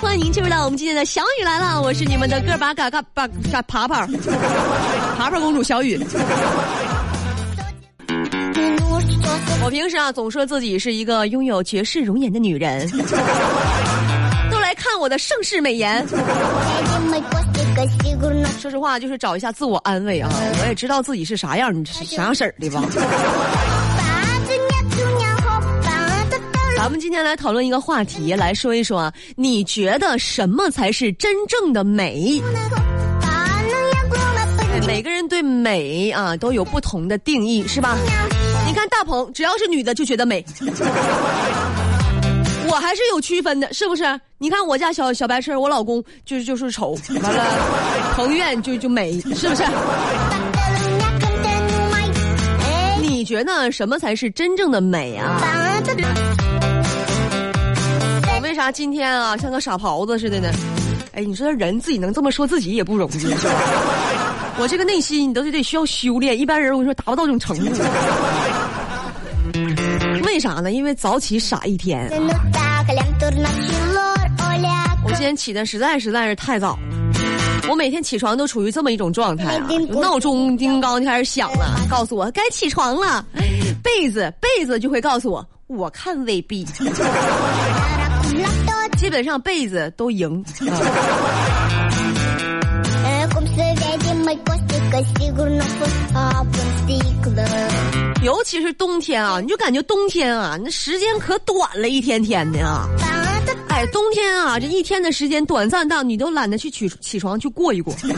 欢迎进入到我们今天的小雨来了，我是你们的个把嘎嘎把嘎爬爬，爬爬公主小雨。我平时啊总说自己是一个拥有绝世容颜的女人，都来看我的盛世美颜。说实话，就是找一下自我安慰啊，我也知道自己是啥样，你是啥样式儿的吧。咱们今天来讨论一个话题，来说一说，你觉得什么才是真正的美？每个人对美啊都有不同的定义，是吧？你看大鹏，只要是女的就觉得美，我还是有区分的，是不是？你看我家小小白痴，我老公就是就是丑，完了，彭院就就美，是不是？你觉得什么才是真正的美啊？我为啥今天啊像个傻狍子似的呢？哎，你说人自己能这么说自己也不容易，是吧？我这个内心你都是得需要修炼，一般人我跟你说达不到这种程度。为啥呢？因为早起傻一天。我今天起的实在实在是太早，我每天起床都处于这么一种状态啊，闹钟叮当就开始响了，告诉我该起床了，被子被子就会告诉我，我看未必。基本上被子都赢，尤其是冬天啊，你就感觉冬天啊，那时间可短了，一天天的啊。哎，冬天啊，这一天的时间短暂到你都懒得去起起床去过一过，恨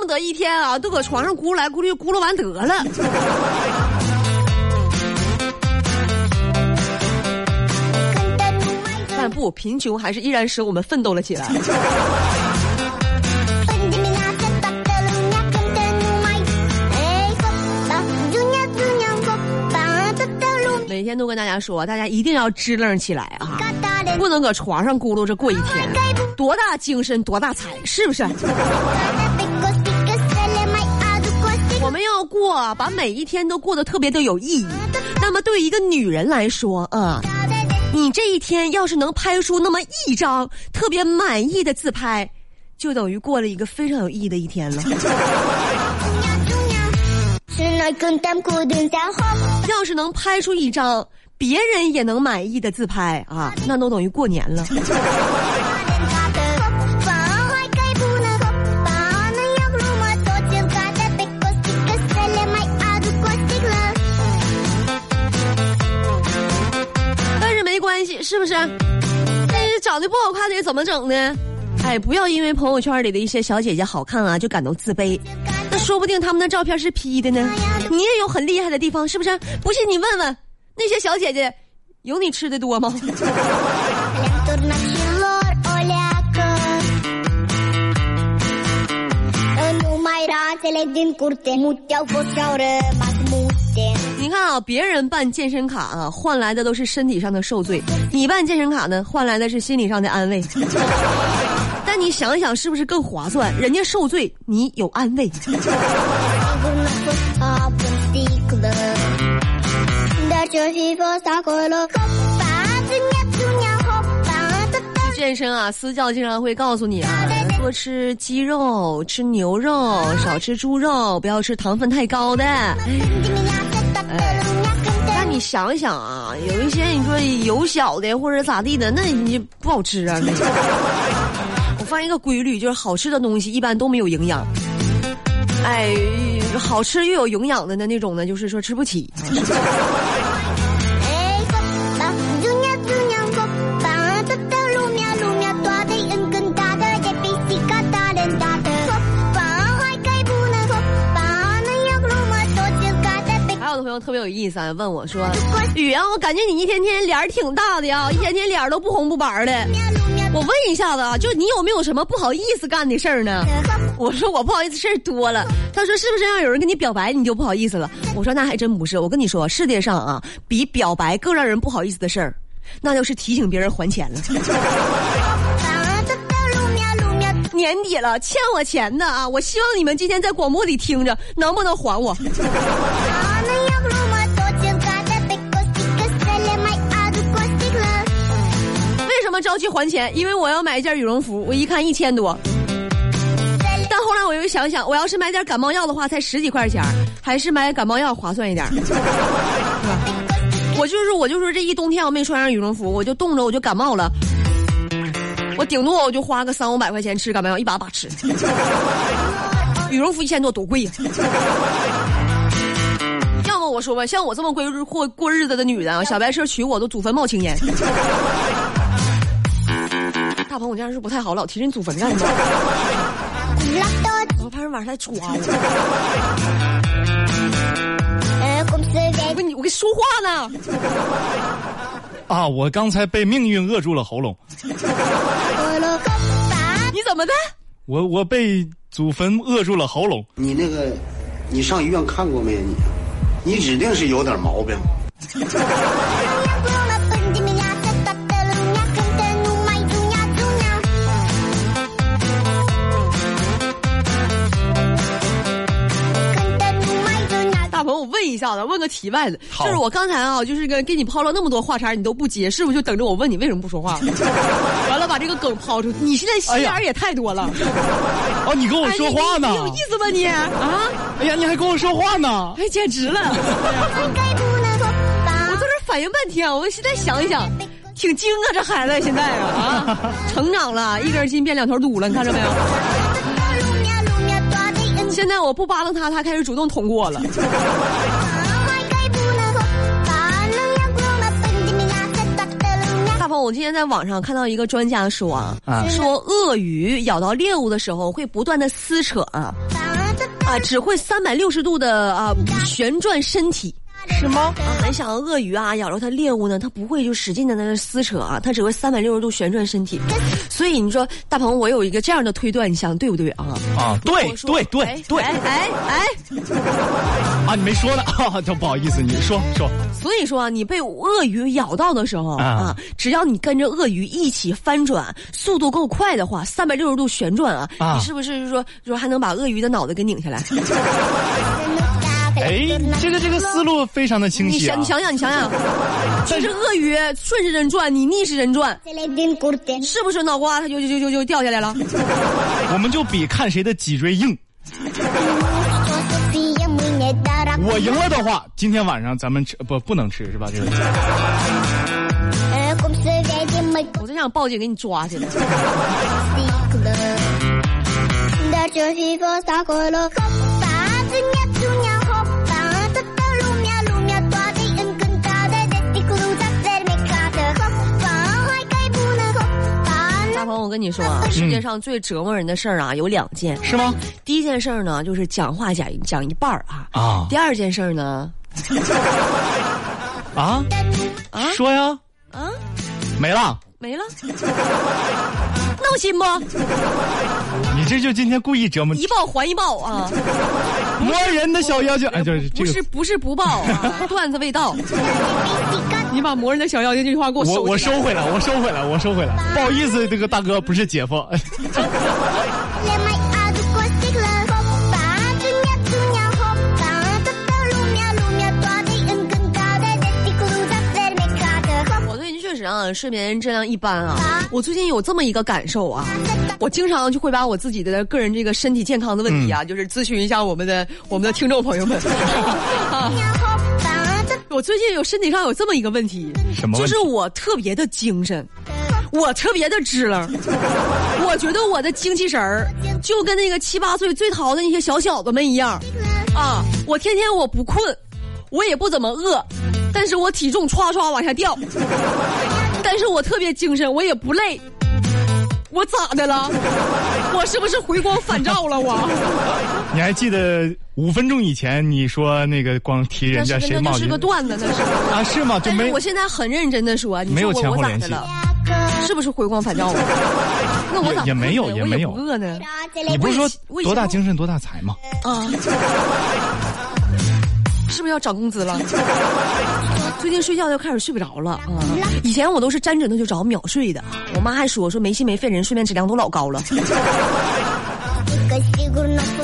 不得一天啊都搁床上咕噜来咕噜咕噜完得了。不，贫穷还是依然使我们奋斗了起来。每天都跟大家说，大家一定要支棱起来啊，不能搁床上咕噜着过一天，多大精神多大财，是不是？我们要过，把每一天都过得特别的有意义。那么，对于一个女人来说啊。你这一天要是能拍出那么一张特别满意的自拍，就等于过了一个非常有意义的一天了。要是能拍出一张别人也能满意的自拍啊，那都等于过年了。是不是？哎，长得不好看的怎么整呢？哎，不要因为朋友圈里的一些小姐姐好看啊，就感到自卑。那说不定他们的照片是 P 的呢。你也有很厉害的地方，是不是？不信你问问那些小姐姐，有你吃的多吗？你看啊，别人办健身卡啊，换来的都是身体上的受罪；你办健身卡呢，换来的是心理上的安慰。但你想想，是不是更划算？人家受罪，你有安慰。健身啊，私教经常会告诉你啊，多吃鸡肉，吃牛肉，少吃猪肉，不要吃糖分太高的。你想想啊，有一些你说油小的或者咋地的，那你不好吃啊。那 我发现一个规律，就是好吃的东西一般都没有营养。哎，好吃又有营养的那那种呢，就是说吃不起。特别有意思啊！问我说：“雨啊，我感觉你一天天脸儿挺大的呀，一天天脸儿都不红不白的。”我问一下子啊，就你有没有什么不好意思干的事儿呢？我说我不好意思事儿多了。他说是不是要有人跟你表白你就不好意思了？我说那还真不是。我跟你说，世界上啊，比表白更让人不好意思的事儿，那就是提醒别人还钱了。年底了，欠我钱的啊！我希望你们今天在广播里听着，能不能还我？着急还钱？因为我要买一件羽绒服，我一看一千多。但后来我又想想，我要是买点感冒药的话，才十几块钱，还是买感冒药划算一点。我就是我就是这一冬天我没穿上羽绒服，我就冻着我就感冒了。我顶多我就花个三五百块钱吃感冒药，一把把吃。羽绒服一千多，多贵呀！要么我说吧，像我这么过过过日子的女人啊，小白车娶我都祖坟冒青烟。大鹏，我这样是不太好，老提人祖坟干什么？我怕人晚上来抓我。我跟你，我跟你说话呢。啊！我刚才被命运扼住了喉咙。你怎么的？我我被祖坟扼住了喉咙。你那个，你上医院看过没有？你，你指定是有点毛病。我问一下子，问个题外的，就是我刚才啊，就是跟给你抛了那么多话茬，你都不接，是不是就等着我问你为什么不说话？完了把这个梗抛出，你现在心眼也太多了。哦，你跟我说话呢？有意思吗你？啊？哎呀，你还跟我说话呢？哎，简直了！我在这反应半天，我现在想一想，挺精啊，这孩子现在啊啊，成长了一根筋变两头堵了，你看着没有？现在我不扒拉他，他开始主动捅过了。大鹏，我今天在网上看到一个专家说啊，说鳄鱼咬到猎物的时候会不断的撕扯啊，啊，只会三百六十度的啊旋转身体。是吗？很想鳄鱼啊，咬着它猎物呢，它不会就使劲的在那撕扯啊，它只会三百六十度旋转身体。所以你说，大鹏，我有一个这样的推断，你想对不对啊？啊，对对对对，哎哎哎，啊，你没说呢，就不好意思，你说说。所以说啊，你被鳄鱼咬到的时候啊，只要你跟着鳄鱼一起翻转，速度够快的话，三百六十度旋转啊，你是不是说说还能把鳄鱼的脑袋给拧下来？哎，这个这个思路非常的清晰。你想，你想想，你想想，这是鳄鱼顺时针转，你逆时针转，是不是脑瓜它就就就就就掉下来了？我们就比看谁的脊椎硬。我赢了的话，今天晚上咱们吃不不能吃是吧？这个。我真想报警给你抓去 了。我跟你说啊，世界上最折磨人的事儿啊，有两件，是吗？第一件事儿呢，就是讲话讲讲一半儿啊啊。第二件事儿呢，啊啊，说呀啊，没了没了，闹心不？你这就今天故意折磨，一报还一报啊！磨人的小妖精，哎，就是不是不是不报啊，段子未到。你把磨人的小妖精这句话给我收我我收回来，我收回来，我收回来，不好意思，这个大哥不是姐夫。啊，睡眠质量一般啊！我最近有这么一个感受啊，我经常就会把我自己的个人这个身体健康的问题啊，就是咨询一下我们的我们的听众朋友们。我最近有身体上有这么一个问题，什么？就是我特别的精神，我特别的支棱，我觉得我的精气神儿就跟那个七八岁最淘的那些小小子们一样啊！我天天我不困，我也不怎么饿，但是我体重唰唰往下掉。但是我特别精神，我也不累。我咋的了？我是不是回光返照了？我？你还记得五分钟以前你说那个光提人家谁冒？那是个段子，那是啊？是吗？就没。我现在很认真的说，没有前后联系。是不是回光返照了？那我咋也没有也没有饿呢？你不是说多大精神多大财吗？啊，是不是要涨工资了？最近睡觉就开始睡不着了啊！以前我都是沾枕头就着秒睡的，我妈还说说没心没肺人睡眠质量都老高了。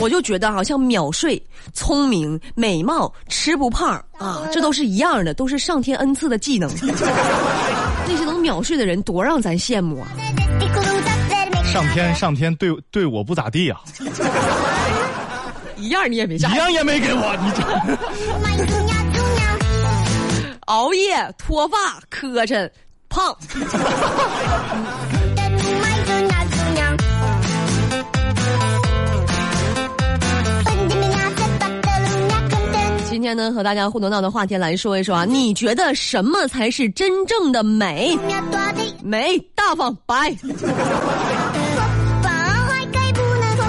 我就觉得好像秒睡、聪明、美貌、吃不胖啊，这都是一样的，都是上天恩赐的技能。那些能秒睡的人多让咱羡慕啊！上天上天对对我不咋地啊，一样你也没一，样也没给我，你这熬夜、脱发、磕碜、胖。今天呢，和大家互动到的话题来说一说啊，你觉得什么才是真正的美？美、大方、白。你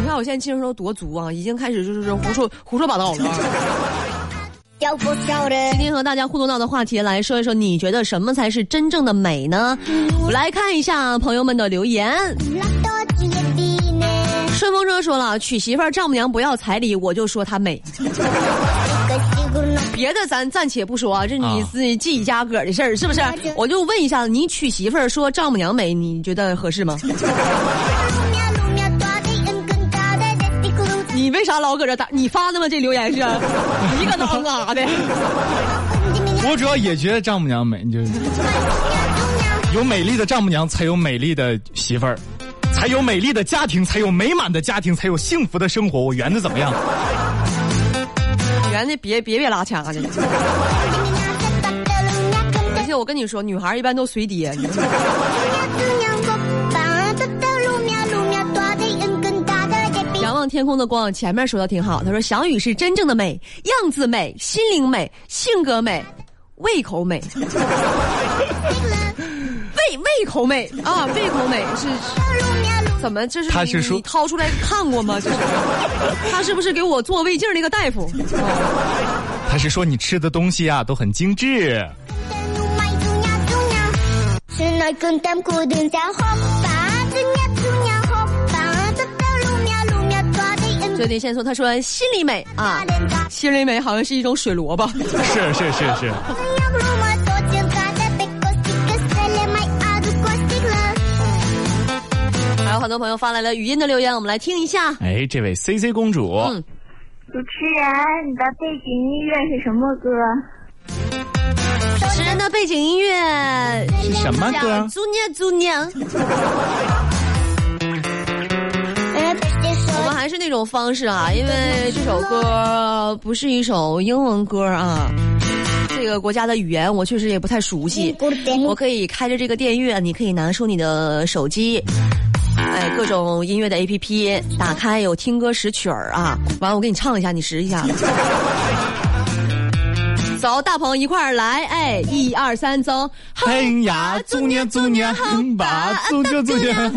看我现在精神头多足啊，已经开始就是胡说胡说八道了。今天和大家互动到的话题来说一说，你觉得什么才是真正的美呢？我来看一下朋友们的留言。顺风车说了，娶媳妇儿丈母娘不要彩礼，我就说她美。别的咱暂且不说啊，这你啊自己自己家个儿的事儿是不是？我就问一下，你娶媳妇儿说丈母娘美，你觉得合适吗？为啥老搁这打？你发的吗？这留言是？一个脑嘎的。我主要也觉得丈母娘美，就是有美丽的丈母娘，才有美丽的媳妇儿，才有美丽的家庭，才有美满的家庭，才有幸福的生活。我圆的怎么样？圆的别别别拉掐的。而且 我跟你说，女孩一般都随爹。望天空的光，前面说的挺好。他说小雨是真正的美，样子美，心灵美，性格美，胃口美。胃胃口美啊，胃口美是怎么？这是他是说你掏出来看过吗？就是 他是不是给我做胃镜那个大夫？他是说你吃的东西啊都很精致。最近线索，他说心里美啊，心里美好像是一种水萝卜。是是是是，还有很多朋友发来了语音的留言，我们来听一下。哎，这位 C C 公主，嗯主持人，你的背景音乐是什么歌？主持人的背景音乐是什么歌叫？祖娘祖娘。还是那种方式啊，因为这首歌不是一首英文歌啊，这个国家的语言我确实也不太熟悉。我可以开着这个电乐，你可以拿出你的手机，哎，各种音乐的 A P P 打开，有听歌识曲儿啊。完了，我给你唱一下，你识一下。走，大鹏一块儿来，哎，一二三，走。哎呀，祖娘祖娘吧，祖娘祖娘。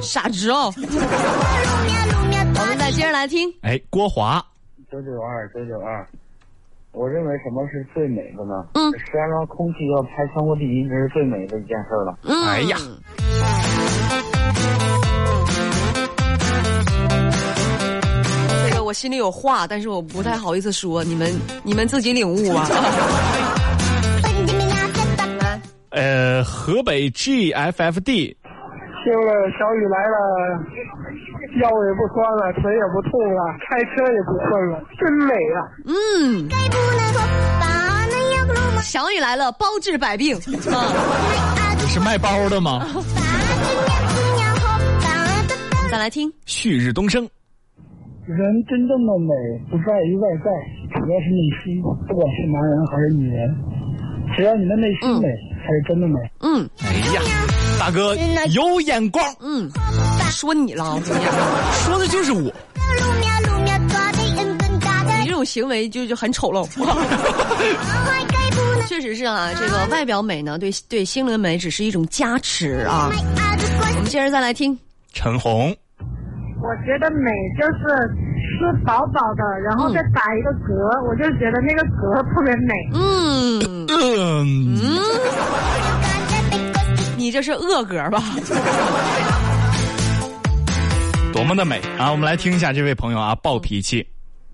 傻直哦。我们再接着来听。哎，郭华，九九二九九二，我认为什么是最美的呢？嗯石家庄空气要排全国第一，这是最美的一件事儿了。嗯，哎呀，这个我心里有话，但是我不太好意思说，你们你们自己领悟啊。呃，河北 G F F D，听了小雨来了，腰也不酸了，腿也不痛了，开车也不困了，真美啊！嗯，小雨来了，包治百病啊。是卖包的吗？再来听，旭日东升，人真正的美不在于外在，主要是内心。不管是男人还是女人，只要你的内心美，才是真的美。嗯哎呀，大哥有眼光，嗯，说你了，说的就是我。你这种行为就就很丑陋。确实是啊，这个外表美呢，对对心灵美只是一种加持啊。我们接着再来听，陈红，我觉得美就是吃饱饱的，然后再打一个嗝，我就觉得那个嗝特别美。嗯嗯，你这是恶格吧？多么的美啊！我们来听一下这位朋友啊，暴脾气。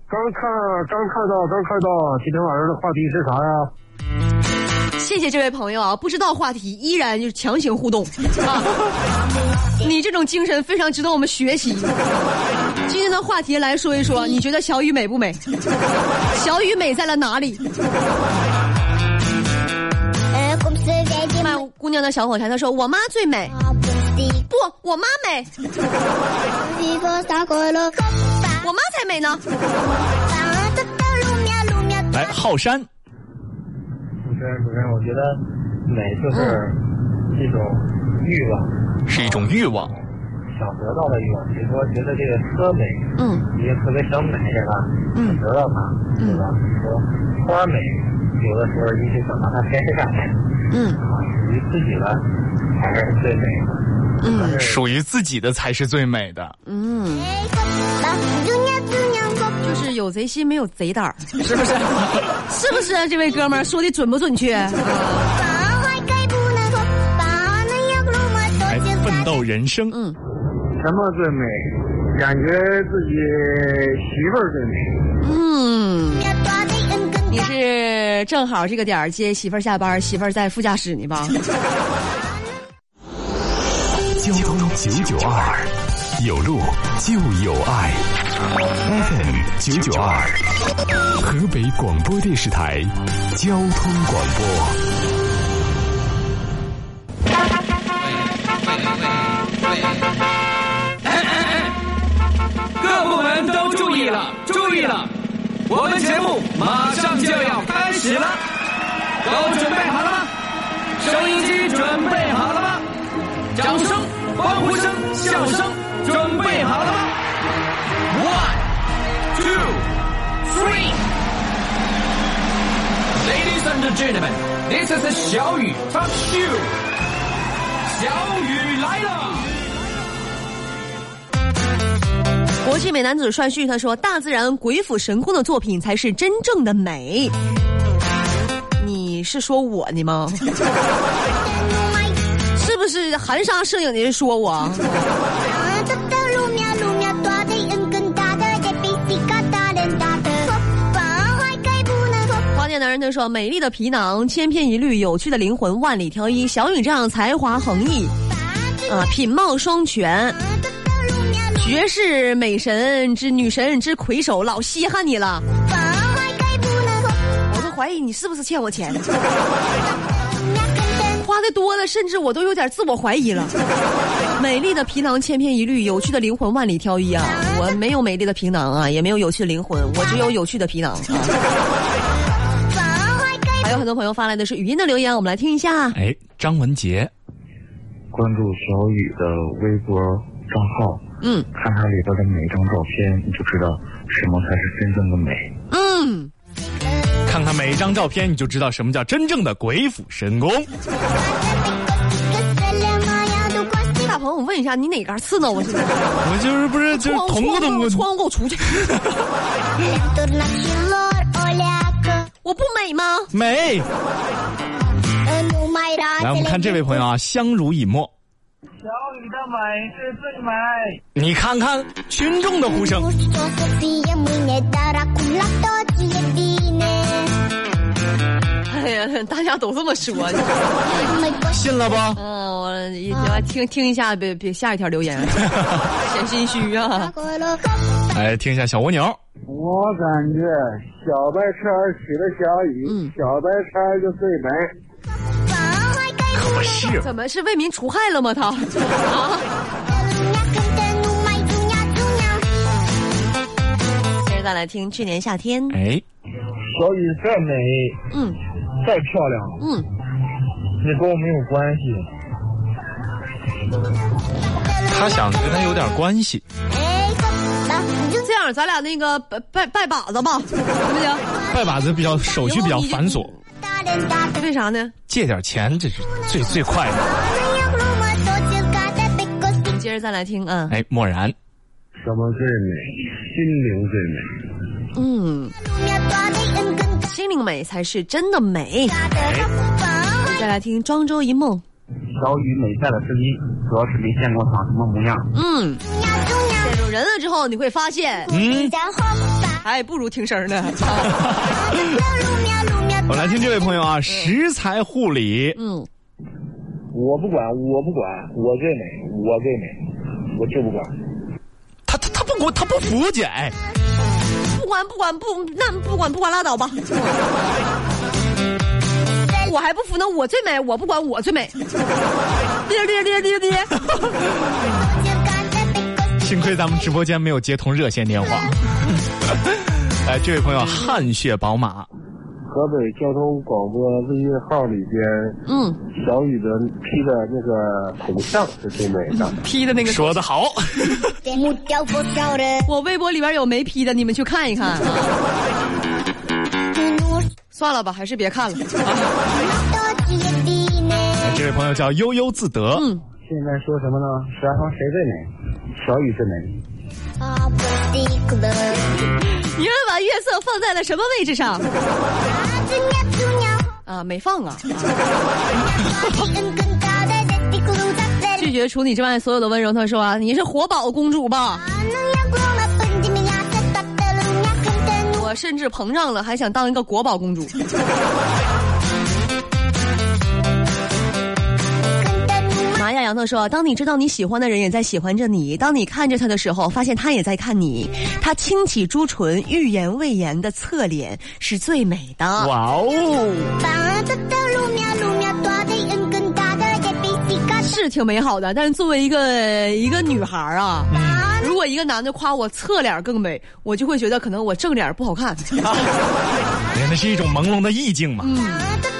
刚看刚看到刚看到，今天晚上的话题是啥呀？谢谢这位朋友啊，不知道话题依然就是强行互动啊！你这种精神非常值得我们学习。今天的话题来说一说，你觉得小雨美不美？小雨美在了哪里？姑娘的小火柴，她说我妈最美。不，我妈美。我妈才美呢。来，浩山，主持人，主持人，我觉得美就是一种欲望，是一种欲望。想得到的一种。比如说，觉得这个车美，嗯你也特别想买这个，嗯想得到它，对吧？说花美，有的时候一直想把它摘下来，嗯啊，属于自己的才是最美的。嗯属于自己的才是最美的。嗯，就是有贼心没有贼胆儿，是不是？是不是？这位哥们儿说的准不准确？来，奋斗人生。嗯，什么最美？感觉自己媳妇儿最美。嗯，你是正好这个点儿接媳妇儿下班，媳妇儿在副驾驶呢吧？交通九九二，有路就有爱。FM 九九二，河北广播电视台交通广播。意了，注意了！我们节目马上就要开始了，都准备好了吗？收音机准备好了吗？掌声、欢呼声、笑声准备好了吗？One, two, three. Ladies and gentlemen, this is 小雨 Talk Show。小雨来了。国际美男子帅旭他说：“大自然鬼斧神工的作品才是真正的美。”你是说我呢吗？是不是含沙射影的人说我？花店男人他说：“美丽的皮囊，千篇一律；有趣的灵魂，万里挑一。小雨这样才华横溢，啊，品貌双全。”绝世美神之女神之魁首，老稀罕你了。我都怀疑你是不是欠我钱，花的多了，甚至我都有点自我怀疑了。美丽的皮囊千篇一律，有趣的灵魂万里挑一啊！我没有美丽的皮囊啊，也没有有趣的灵魂，我只有有趣的皮囊啊。还有很多朋友发来的是语音的留言，我们来听一下。哎，张文杰，关注小雨的微博账号，嗯看看里边的每一张照片，你就知道什么才是真正的美。嗯，看看每一张照片，你就知道什么叫真正的鬼斧神工。大鹏，我问一下，你哪根刺呢？我现在我就是不是就是捅咕捅咕，窗给我出去！我不美吗？美。来，我们看这位朋友啊，相濡以沫。小雨的美是最美。你看看群众的呼声。哎呀，大家都这么说，信了不？嗯，我听听一下，别别下一条留言，显心虚啊！来听一下小蜗牛。我感觉小白车起了小雨，嗯小白车就最美。可不是，怎么是为民除害了吗？他啊！接着再来听去年夏天，哎，小雨再美嗯再漂亮，嗯，你跟我没有关系。他想跟他有点关系。这样咱俩那个拜拜拜把子吧，行不行？拜把子比较手续比较繁琐，为啥呢？借点钱这是最最快的。接着再来听啊，哎，漠然，什么最美？心灵最美。嗯，心灵美才是真的美。再来听《庄周一梦》。小雨美在的声音，主要是没见过长什么模样。嗯，见着人了之后，你会发现，嗯，还不如听声呢。我来听这位朋友啊，食材护理。嗯，我不管，我不管，我最美，我最美，我就不管。他他他不管，他不服姐。不管不管不那不管不管拉倒吧。我还不服呢，我最美，我不管，我最美。爹爹爹爹爹！幸亏咱们直播间没有接通热线电话。哎，这位朋友，汗血宝马。河北交通广播微信号里边，嗯，小雨的 P 的那个头像是最美的，P 的那个说的好。我微博里边有没 P 的，你们去看一看。算了吧，还是别看了。这位朋友叫悠悠自得。嗯，现在说什么呢？十二方谁最美？小雨最美。你们把月色放在了什么位置上？啊，没放啊！拒绝除你之外所有的温柔。他说，你是活宝公主吧？我甚至膨胀了，还想当一个国宝公主。杨特说：“当你知道你喜欢的人也在喜欢着你，当你看着他的时候，发现他也在看你，他轻启朱唇，欲言未言的侧脸是最美的。”哇哦！是挺美好的，但是作为一个一个女孩啊，如果一个男的夸我侧脸更美，我就会觉得可能我正脸不好看。那是一种朦胧的意境嘛。嗯。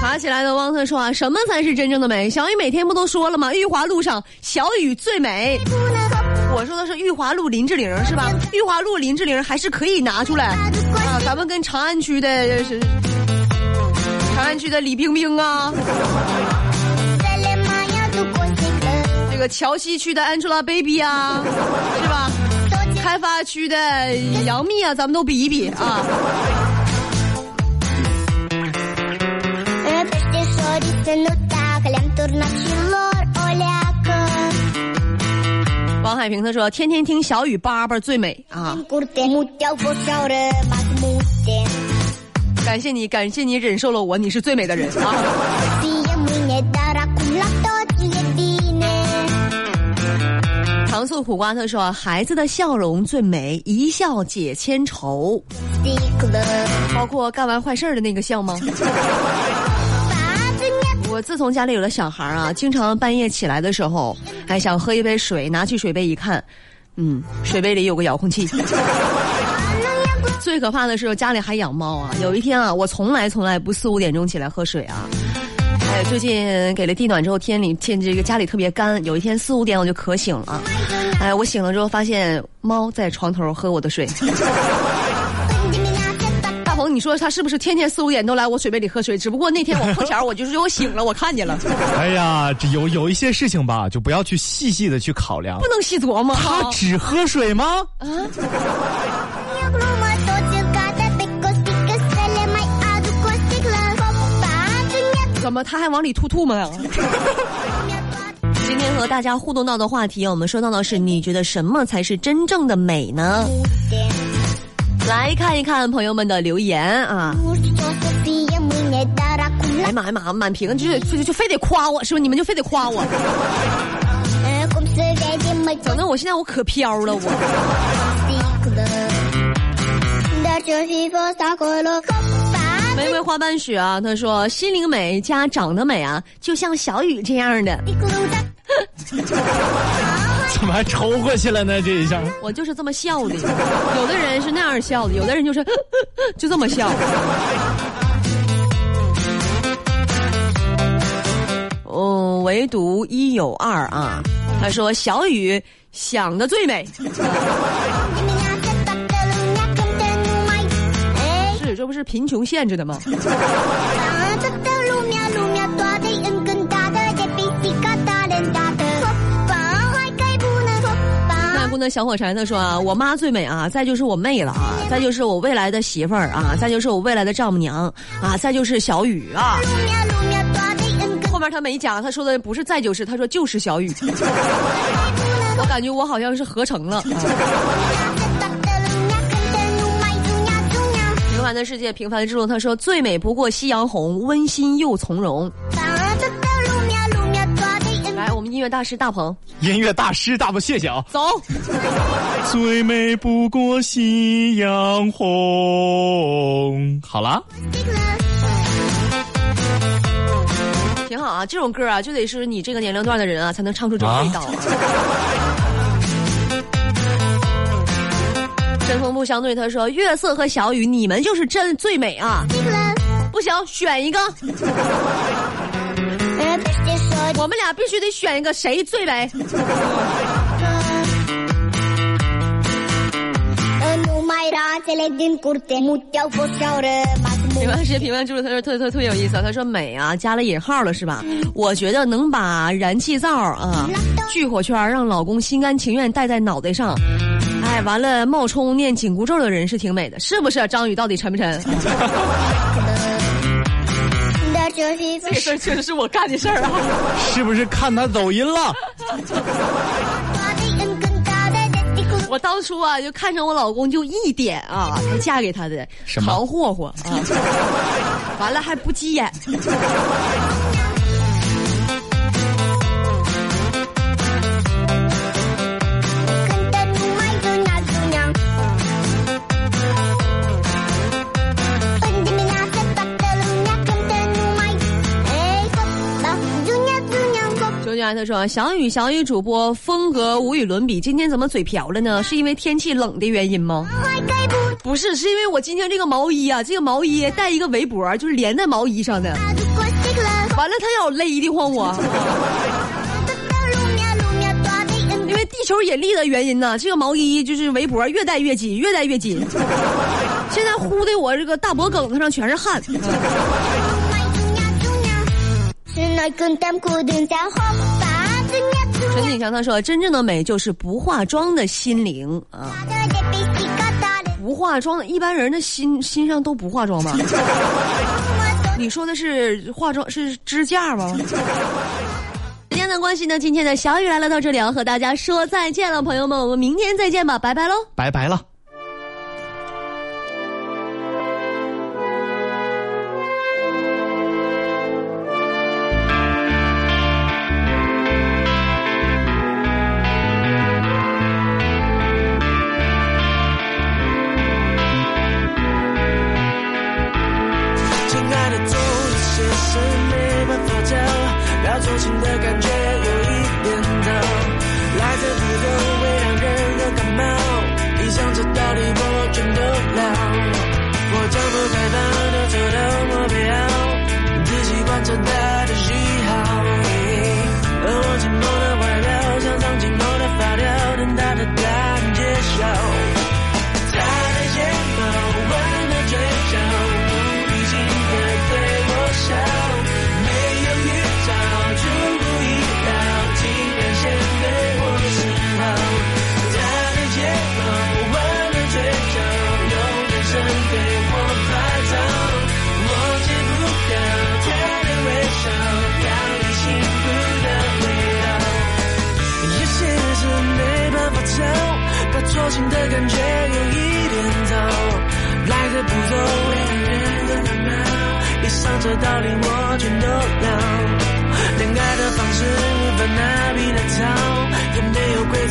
爬起来的汪特说啊，什么才是真正的美？小雨每天不都说了吗？玉华路上小雨最美。我说的是玉华路林志玲是吧？玉华路林志玲还是可以拿出来啊，咱们跟长安区的是长安区的李冰冰啊，这个桥西区的 Angelababy 啊，是吧？开发区的杨幂啊，咱们都比一比啊。王海平他说：“天天听小雨叭叭最美啊！”感谢你，感谢你忍受了我，你是最美的人啊！糖醋苦瓜他说：“孩子的笑容最美，一笑解千愁。”包括干完坏事的那个笑吗？我自从家里有了小孩啊，经常半夜起来的时候，还想喝一杯水，拿起水杯一看，嗯，水杯里有个遥控器。最可怕的是家里还养猫啊！有一天啊，我从来从来不四五点钟起来喝水啊。哎，最近给了地暖之后，天里天这个家里特别干。有一天四五点我就渴醒了，哎，我醒了之后发现猫在床头喝我的水。大鹏，你说他是不是天天四五点都来我水杯里喝水？只不过那天我碰巧我就是我醒了，我看见了。哎呀，这有有一些事情吧，就不要去细细的去考量。不能细琢磨。他只喝水吗？啊。怎么他还往里吐吐沫？今天和大家互动到的话题，我们说到的是你觉得什么才是真正的美呢？来看一看朋友们的留言啊！哎妈呀妈，满屏就是就就非得夸我，是不？你们就非得夸我？整的我现在我可飘了我。玫瑰花瓣雪啊，他说心灵美加长得美啊，就像小雨这样的。怎么还抽过去了呢？这一下，我就是这么笑的。有的人是那样笑的，有的人就是 就这么笑。嗯，唯独一有二啊。他说小雨想的最美。这不是贫穷限制的吗？那小火柴他说啊，我妈最美啊，再就是我妹了啊，再就是我未来的媳妇儿啊，再就是我未来的丈母娘啊，再就是小雨啊。后面他没讲，他说的不是再就是，他说就是小雨。我感觉我好像是合成了。平凡的世界，平凡之路。他说最美不过夕阳红，温馨又从容。来，我们音乐大师大鹏，音乐大师大鹏谢谢啊，走。最美不过夕阳红，好了，挺好啊。这种歌啊，就得是你这个年龄段的人啊，才能唱出这种味道。针锋不相对，他说：“月色和小雨，你们就是真最美啊！”不行，选一个。我们俩必须得选一个，谁最美？评论时评论就是他说特特特别有意思，他说美啊加了引号了是吧？我觉得能把燃气灶啊聚火圈让老公心甘情愿戴在脑袋上，哎完了冒充念紧箍咒的人是挺美的，是不是？张宇到底沉不沉？这事儿确实是我干的事儿啊！是不是看他抖音了？我当初啊，就看上我老公就一点啊，才嫁给他的糖霍霍啊，完了还不急眼。他说：“小雨，小雨主播风格无与伦比，今天怎么嘴瓢了呢？是因为天气冷的原因吗？不是，是因为我今天这个毛衣啊，这个毛衣带一个围脖，就是连在毛衣上的。完了，他要勒得慌我。因为地球引力的原因呢，这个毛衣就是围脖越戴越紧，越戴越紧。现在呼的我这个大脖梗子上全是汗。”陈景强他说：“真正的美就是不化妆的心灵啊，不化妆的一般人的心心上都不化妆吧？你说的是化妆是支架吗？” 时间的关系呢，今天的小雨来了，到这里要和大家说再见了，朋友们，我们明天再见吧，拜拜喽，拜拜了。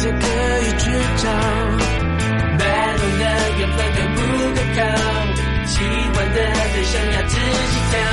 才可以去找，白龙的缘分可不可靠？喜欢的对象要自己挑。